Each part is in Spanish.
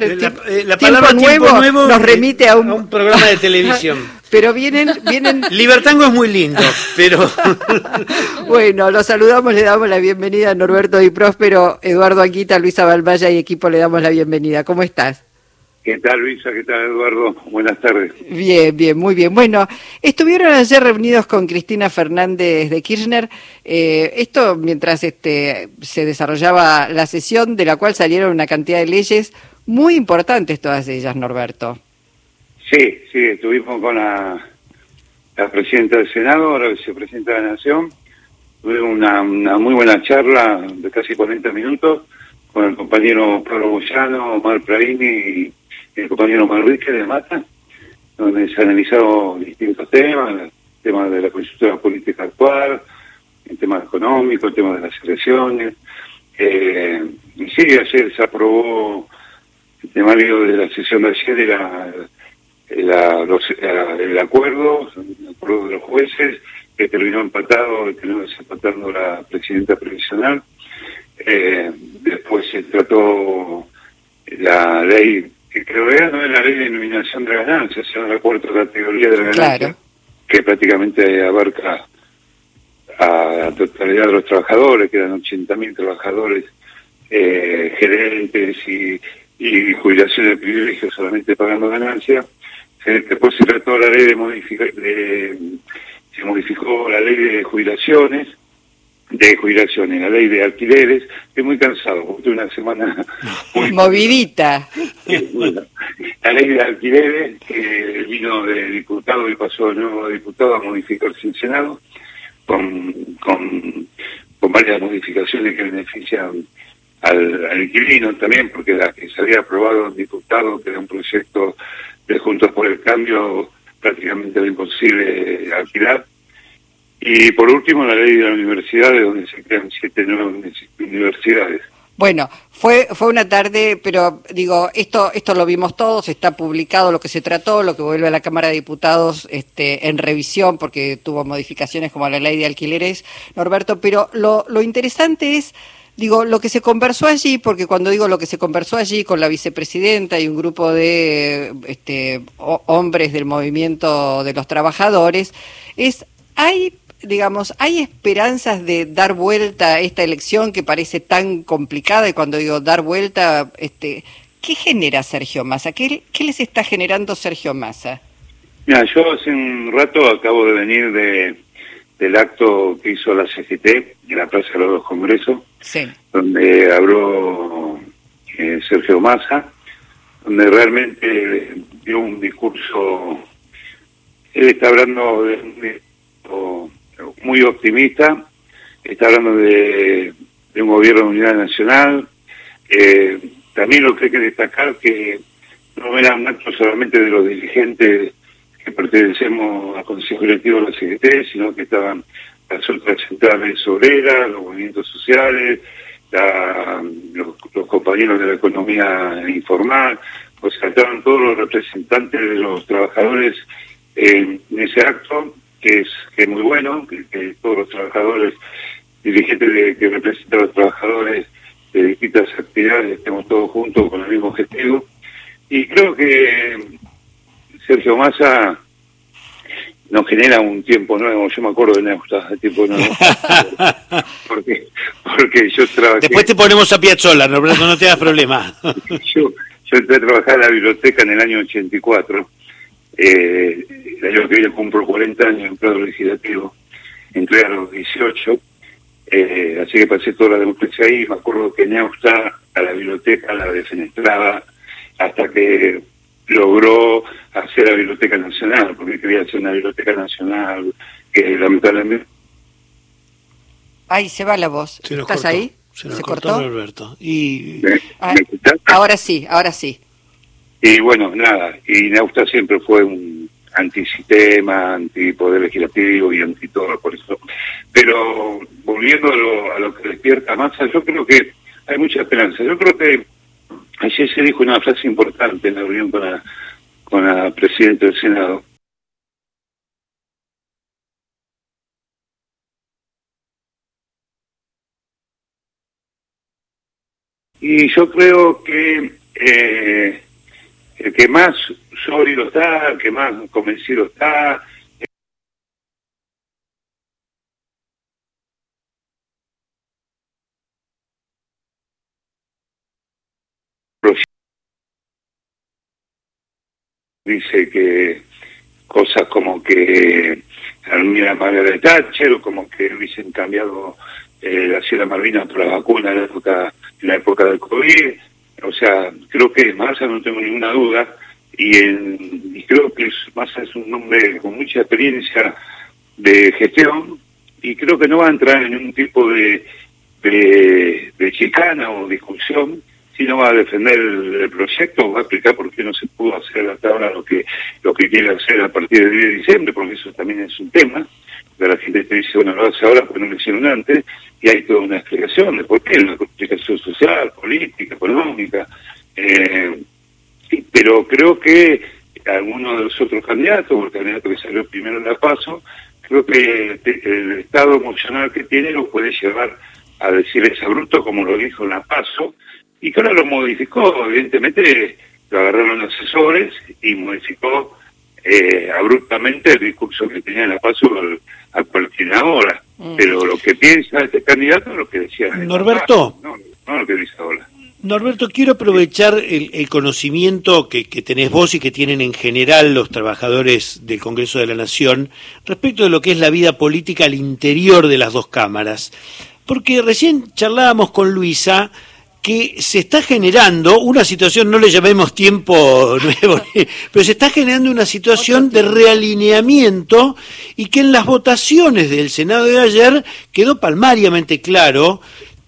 La, eh, la palabra tiempo nuevo, nos remite a un... programa de televisión. pero vienen, vienen. Libertango es muy lindo, pero. bueno, los saludamos, le damos la bienvenida a Norberto Di Próspero, Eduardo Anquita, Luisa Balvaya y equipo, le damos la bienvenida. ¿Cómo estás? ¿Qué tal, Luisa? ¿Qué tal, Eduardo? Buenas tardes. Bien, bien, muy bien. Bueno, estuvieron ayer reunidos con Cristina Fernández de Kirchner. Eh, esto mientras este, se desarrollaba la sesión, de la cual salieron una cantidad de leyes muy importantes, todas ellas, Norberto. Sí, sí, estuvimos con la, presidenta del Senado, ahora vicepresidenta de la Nación. Tuvimos una, una muy buena charla de casi 40 minutos con el compañero Pablo Boyano, Omar Praini y el compañero Manrique de Mata, donde se han analizado distintos temas, el tema de la coyuntura política actual, el tema económico, el tema de las elecciones. Eh, y sí, ayer se aprobó el temario de la sesión de ayer era el acuerdo, el acuerdo de los jueces, que terminó empatado, terminó desempatando la presidenta previsional. Eh, después se trató la ley que creo que no es la ley de denominación de ganancias, sino la cuarta categoría de la ganancia, que prácticamente abarca a la totalidad de los trabajadores, que eran 80.000 trabajadores, eh, gerentes y, y jubilaciones de privilegios solamente pagando ganancias. Después se trató la ley de modificar, de, se modificó la ley de jubilaciones, de jubilaciones, la ley de alquileres, estoy muy cansado, porque una semana muy movidita. la ley de alquileres, que vino de diputado y pasó de nuevo diputado a modificarse en Senado, con, con, con varias modificaciones que benefician al, al, inquilino también, porque la que se había aprobado en diputado, que era un proyecto de Juntos por el Cambio, prácticamente era imposible alquilar, y por último, la ley de la universidad, de donde se crean siete nuevas universidades. Bueno, fue fue una tarde, pero digo, esto esto lo vimos todos, está publicado lo que se trató, lo que vuelve a la Cámara de Diputados este, en revisión, porque tuvo modificaciones como la ley de alquileres, Norberto, pero lo, lo interesante es, digo, lo que se conversó allí, porque cuando digo lo que se conversó allí con la vicepresidenta y un grupo de este, hombres del movimiento de los trabajadores, es, hay digamos, ¿hay esperanzas de dar vuelta a esta elección que parece tan complicada? Y cuando digo dar vuelta, este, ¿qué genera Sergio Massa? ¿Qué, qué les está generando Sergio Massa? Mira, yo hace un rato acabo de venir de, del acto que hizo la CGT en la Plaza de los Congresos, donde habló eh, Sergio Massa, donde realmente dio un discurso, él está hablando de muy optimista, está hablando de, un gobierno de unidad nacional. Eh, también lo que hay que destacar que no eran actos solamente de los dirigentes que pertenecemos al Consejo Directivo de la CGT, sino que estaban las otras centrales obreras, los movimientos sociales, los, compañeros de la economía informal, pues estaban todos los representantes de los trabajadores en ese acto que es, que es muy bueno, que, todos los trabajadores, dirigentes de, que representan a los trabajadores de distintas actividades, estemos todos juntos con el mismo objetivo. Y creo que Sergio Massa nos genera un tiempo nuevo. Yo me acuerdo de Neusta, el tiempo nuevo. porque, porque yo trabajé... Después te ponemos a Piazzolla, no, no te das problema. yo, yo entré a trabajar en la biblioteca en el año 84 eh, el año que viene cumplo 40 años en plano legislativo, entré a los 18, eh, así que pasé toda la democracia ahí, me acuerdo que Neusta a la biblioteca la defenestraba hasta que logró hacer la Biblioteca Nacional, porque quería hacer una Biblioteca Nacional que lamentablemente... Ay, se va la voz. ¿Estás ahí? Se, ¿Se cortó, Alberto. Y... Ah, ahora sí, ahora sí. Y bueno, nada, y Neusta siempre fue un antisistema, antipoder legislativo y anti todo, por eso. Pero volviendo a lo, a lo que despierta Massa, yo creo que hay mucha esperanza. Yo creo que ayer se dijo una frase importante en la reunión con la, con la presidenta del Senado. Y yo creo que eh, el que más sólido está, el que más convencido está, dice que cosas como que la de Thatcher o como que hubiesen cambiado eh, la Sierra Malvinas por la vacuna en la época, en la época del COVID. O sea, creo que Massa no tengo ninguna duda y, en, creo que Massa es un hombre con mucha experiencia de gestión y creo que no va a entrar en un tipo de, de chicana o discusión si no va a defender el, proyecto, va a explicar por qué no se pudo hacer hasta ahora lo que lo que quiere hacer a partir del 10 de diciembre, porque eso también es un tema. De la gente te dice, bueno, lo hace ahora porque no lo hicieron antes, y hay toda una explicación de por qué, una explicación social, política, económica. Eh, pero creo que algunos de los otros candidatos, o el candidato que salió primero en la PASO, creo que el estado emocional que tiene lo puede llevar a decir ese bruto como lo dijo en la PASO, y que ahora lo modificó, evidentemente lo agarraron asesores y modificó eh, abruptamente el discurso que tenía en la paso al, a cualquier hora. Mm. Pero lo que piensa este candidato es lo que decía. Norberto. No, no, lo que dice ahora. Norberto, quiero aprovechar el, conocimiento que, que, tenés vos y que tienen en general los trabajadores del Congreso de la Nación respecto de lo que es la vida política al interior de las dos cámaras. Porque recién charlábamos con Luisa que se está generando una situación, no le llamemos tiempo nuevo, pero se está generando una situación de realineamiento y que en las votaciones del Senado de ayer quedó palmariamente claro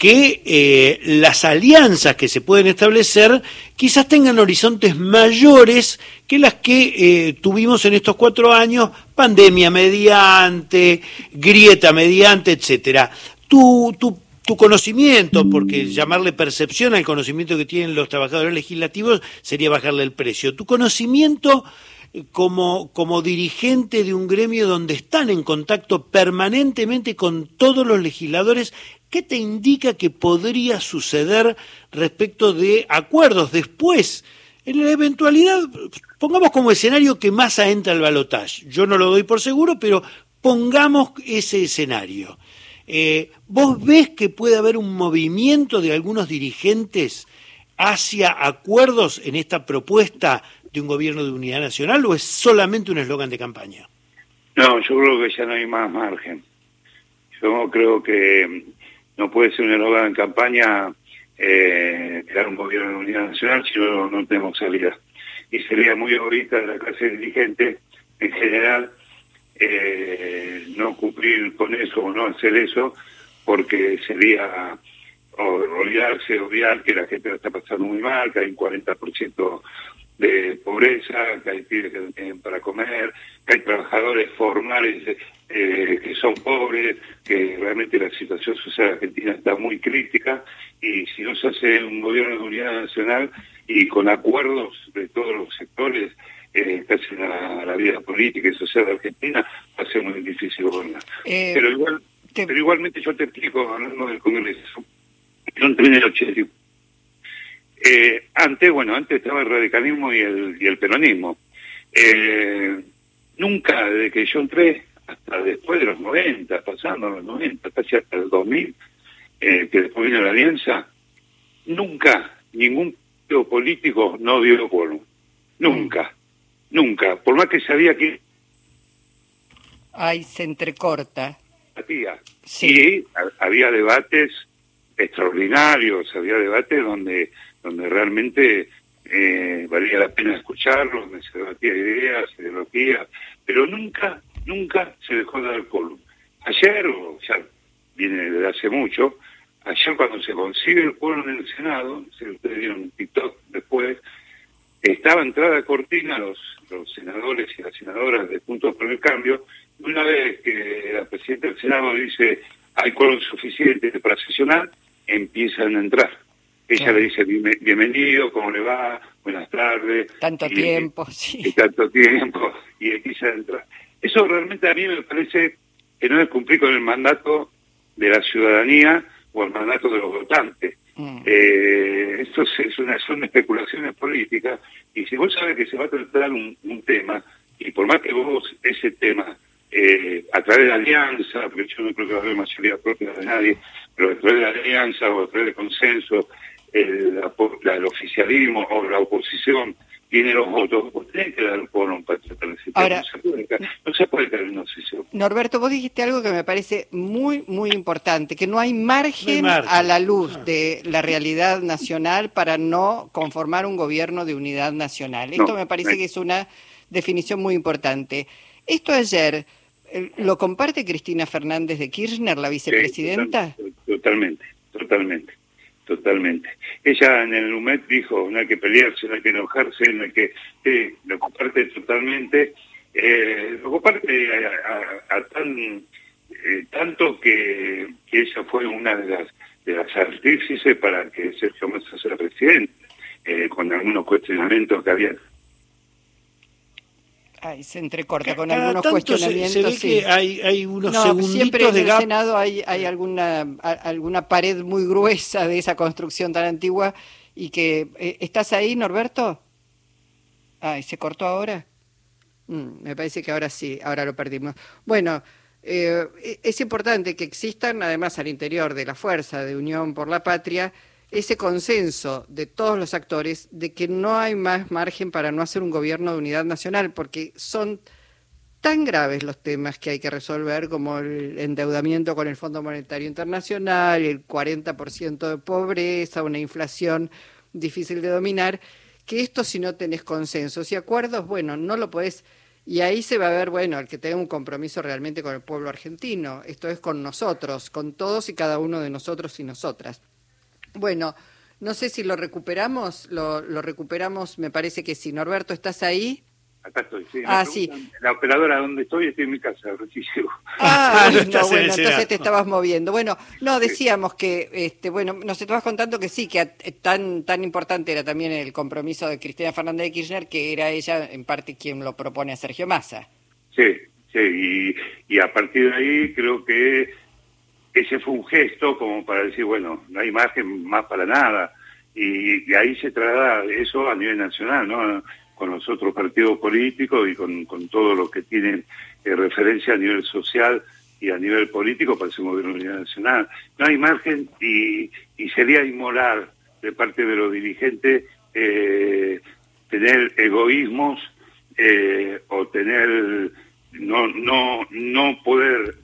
que eh, las alianzas que se pueden establecer quizás tengan horizontes mayores que las que eh, tuvimos en estos cuatro años, pandemia mediante, grieta mediante, etcétera. Tu, tu tu conocimiento, porque llamarle percepción al conocimiento que tienen los trabajadores legislativos sería bajarle el precio. Tu conocimiento eh, como, como dirigente de un gremio donde están en contacto permanentemente con todos los legisladores, ¿qué te indica que podría suceder respecto de acuerdos después? En la eventualidad, pongamos como escenario que Massa entra al balotaje. Yo no lo doy por seguro, pero pongamos ese escenario. Eh, ¿Vos ves que puede haber un movimiento de algunos dirigentes hacia acuerdos en esta propuesta de un gobierno de unidad nacional o es solamente un eslogan de campaña? No, yo creo que ya no hay más margen. Yo creo que no puede ser un eslogan de campaña eh, crear un gobierno de unidad nacional si no, no tenemos salida. Y sería muy egoísta de la clase dirigente en general eh, no cumplir con eso o no hacer eso, porque sería olvidarse, obviar que la gente lo está pasando muy mal, que hay un 40% de pobreza, que hay pibes que no tienen para comer, que hay trabajadores formales eh, que son pobres, que realmente la situación social argentina está muy crítica y si no se hace un gobierno de unidad nacional y con acuerdos de todos los sectores, eh, casi la, la, vida política y social de Argentina, va a ser muy difícil gobernar. Eh, pero igual, pero igualmente yo te explico, hablando del Congreso, yo entré en el 80. Eh, antes, bueno, antes estaba el radicalismo y el, y el peronismo. Eh, nunca, desde que yo entré, hasta después de los 90, pasando los 90, casi hasta el 2000, eh, que después vino la alianza, nunca ningún político no dio quórum. Nunca. Nunca, por más que sabía que... Ay, se entrecorta. Sí. había debates extraordinarios, había debates donde, donde realmente eh, valía la pena escucharlos, donde se debatía ideas, ideologías, pero nunca, nunca se dejó de dar column. Ayer, o sea, viene desde hace mucho, ayer cuando se consigue el pueblo en el Senado, si ustedes vieron un TikTok después, estaba entrada cortina los, los senadores y las senadoras de Puntos por el Cambio, y una vez que la presidenta del Senado dice hay quórum suficiente para sesionar, empiezan a entrar. Ella le dice bienvenido, ¿cómo le va? Buenas tardes. Tanto tiempo, sí. Y tanto tiempo, y empieza a entrar. Eso realmente a mí me parece que no es cumplir con el mandato de la ciudadanía o el mandato de los votantes. Mm. Eh, esto es, una, son especulaciones políticas y si vos sabes que se va a tratar un, tema y por más que vos ese tema eh, a través de la alianza, porque yo no creo que va a haber mayoría propia de nadie, pero a través de la alianza o a través de consenso, el, el oficialismo o la oposición tiene los votos, vos tenés que dar por un patriota Ahora, no, se puede, caer en una. Norberto, vos dijiste algo que me parece muy, muy importante, que no hay margen, a la luz de la realidad nacional para no conformar un gobierno de unidad nacional. Esto me parece que es una definición muy importante. Esto ayer, eh, ¿lo comparte Cristina Fernández de Kirchner, la vicepresidenta? totalmente, totalmente totalmente. Ella en el UMED dijo, no hay que pelearse, no hay que enojarse, no hay que... Eh, lo comparte totalmente, eh, lo comparte a, tan, eh, tanto que, ella fue una de las de las artífices para que Sergio Massa sea presidente, eh, con algunos cuestionamientos que había Ay, se entrecorta con algunos cuestionamientos. Se, ve que hay, hay unos no, siempre en el Senado hay, hay alguna, alguna pared muy gruesa de esa construcción tan antigua y que... Eh, ¿Estás ahí, Norberto? Ay, ¿se cortó ahora? Mm, me parece que ahora sí, ahora lo perdimos. Bueno, eh, e, es importante que existan, además al interior de la Fuerza de Unión por la Patria, ese consenso de todos los actores de que no hay más margen para no hacer un gobierno de unidad nacional, porque son tan graves los temas que hay que resolver como el endeudamiento con el Fondo Monetario Internacional, el 40% de pobreza, una inflación difícil de dominar, que esto si no tenés consensos y acuerdos, bueno, no lo podés... Y ahí se va a ver, bueno, el que tenga un compromiso realmente con el pueblo argentino. Esto es con nosotros, con todos y cada uno de nosotros y nosotras. Bueno, no sé si lo recuperamos, lo, recuperamos, me parece que sí. Norberto, ¿estás ahí? Acá estoy, sí. Ah, sí. La operadora donde estoy, estoy en mi casa, Ah, no, bueno, entonces te estabas moviendo. Bueno, no, decíamos que, este, bueno, nos estabas contando que sí, que tan, tan importante era también el compromiso de Cristina Fernández de Kirchner, que era ella en parte quien lo propone a Sergio Massa. Sí, sí, y, y a partir de ahí creo que ese fue un gesto como para decir, bueno, no hay margen más para nada. Y de ahí se traslada eso a nivel nacional, ¿no? Con los otros partidos políticos y con, con todo lo que tienen eh, referencia a nivel social y a nivel político para ese gobierno nacional. No hay margen y, y sería inmoral de parte de los dirigentes eh, tener egoísmos eh, o tener no no no poder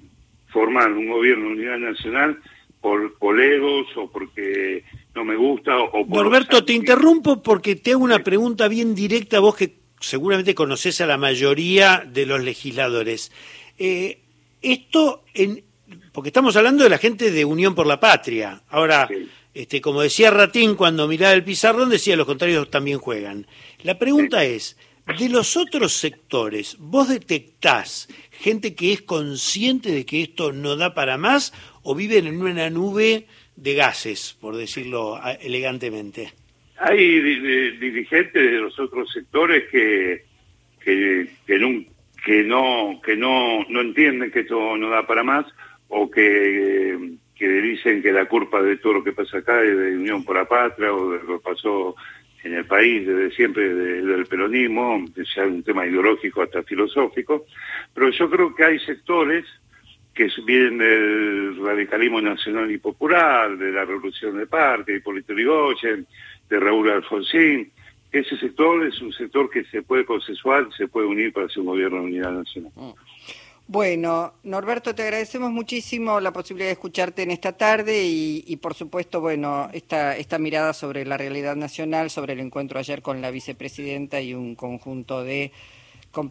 formar un gobierno de unidad nacional por colegos o porque no me gusta o por Norberto, te interrumpo porque te hago una pregunta bien directa, vos que seguramente conoces a la mayoría de los legisladores. Eh, esto, en, porque estamos hablando de la gente de Unión por la Patria. Ahora, este, como decía Ratín cuando miraba el pizarrón, decía los contrarios también juegan. La pregunta es, de los otros sectores, ¿vos detectás gente que es consciente de que esto no da para más o viven en una nube de gases, por decirlo elegantemente? Hay dirigentes de los otros sectores que, que, que, no, que, no, que no, no entienden que esto no da para más o que, que dicen que la culpa de todo lo que pasa acá es de Unión por la Patria o de lo que pasó en el país desde siempre del peronismo, sea un tema ideológico hasta filosófico, pero yo creo que hay sectores que vienen del radicalismo nacional y popular, de la revolución de Parque, de Hipólito Yrigoyen, de Raúl Alfonsín. Ese sector es un sector que se puede consensuar, se puede unir para hacer un gobierno de unidad nacional. Bueno, Norberto, te agradecemos muchísimo la posibilidad de escucharte en esta tarde y, por supuesto, bueno, esta, esta mirada sobre la realidad nacional, sobre el encuentro ayer con la vicepresidenta y un conjunto de